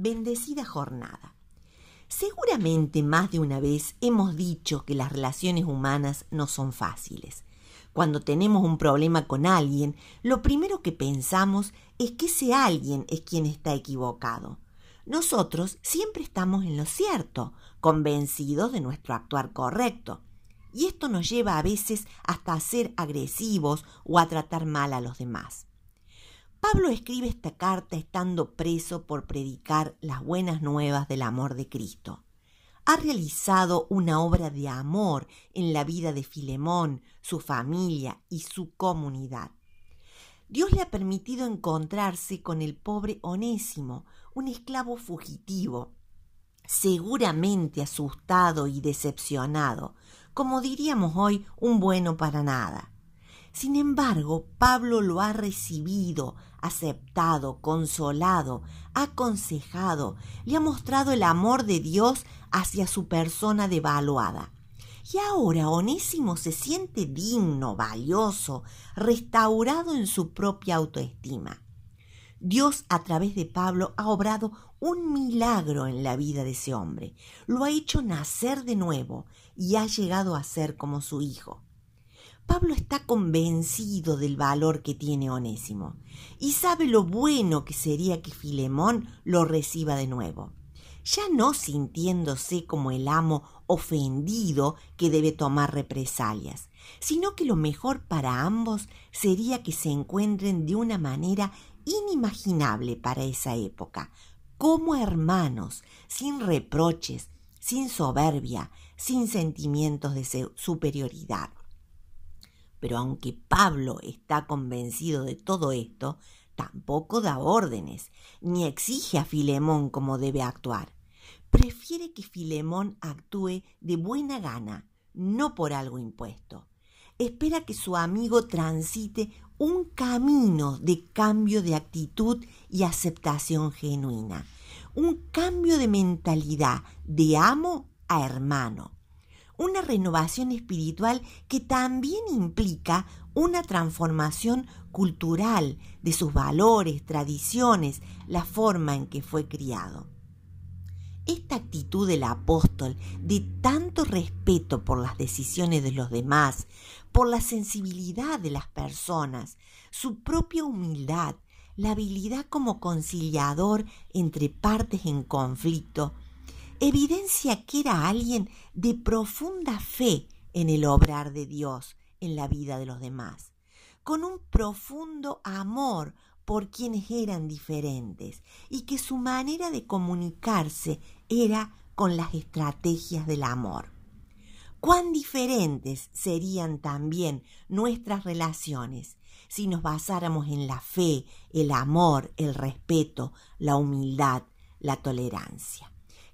bendecida jornada. Seguramente más de una vez hemos dicho que las relaciones humanas no son fáciles. Cuando tenemos un problema con alguien, lo primero que pensamos es que ese alguien es quien está equivocado. Nosotros siempre estamos en lo cierto, convencidos de nuestro actuar correcto. Y esto nos lleva a veces hasta a ser agresivos o a tratar mal a los demás. Pablo escribe esta carta estando preso por predicar las buenas nuevas del amor de Cristo. Ha realizado una obra de amor en la vida de Filemón, su familia y su comunidad. Dios le ha permitido encontrarse con el pobre Onésimo, un esclavo fugitivo, seguramente asustado y decepcionado, como diríamos hoy, un bueno para nada. Sin embargo, Pablo lo ha recibido, aceptado, consolado, aconsejado, le ha mostrado el amor de Dios hacia su persona devaluada. Y ahora Onésimo se siente digno, valioso, restaurado en su propia autoestima. Dios a través de Pablo ha obrado un milagro en la vida de ese hombre. Lo ha hecho nacer de nuevo y ha llegado a ser como su hijo. Pablo está convencido del valor que tiene Onésimo y sabe lo bueno que sería que Filemón lo reciba de nuevo, ya no sintiéndose como el amo ofendido que debe tomar represalias, sino que lo mejor para ambos sería que se encuentren de una manera inimaginable para esa época, como hermanos, sin reproches, sin soberbia, sin sentimientos de superioridad. Pero aunque Pablo está convencido de todo esto, tampoco da órdenes, ni exige a Filemón cómo debe actuar. Prefiere que Filemón actúe de buena gana, no por algo impuesto. Espera que su amigo transite un camino de cambio de actitud y aceptación genuina, un cambio de mentalidad de amo a hermano, una renovación espiritual que también implica una transformación cultural de sus valores, tradiciones, la forma en que fue criado. Esta actitud del apóstol de tanto respeto por las decisiones de los demás, por la sensibilidad de las personas, su propia humildad, la habilidad como conciliador entre partes en conflicto, evidencia que era alguien de profunda fe en el obrar de Dios en la vida de los demás, con un profundo amor por quienes eran diferentes y que su manera de comunicarse era con las estrategias del amor. Cuán diferentes serían también nuestras relaciones si nos basáramos en la fe, el amor, el respeto, la humildad, la tolerancia.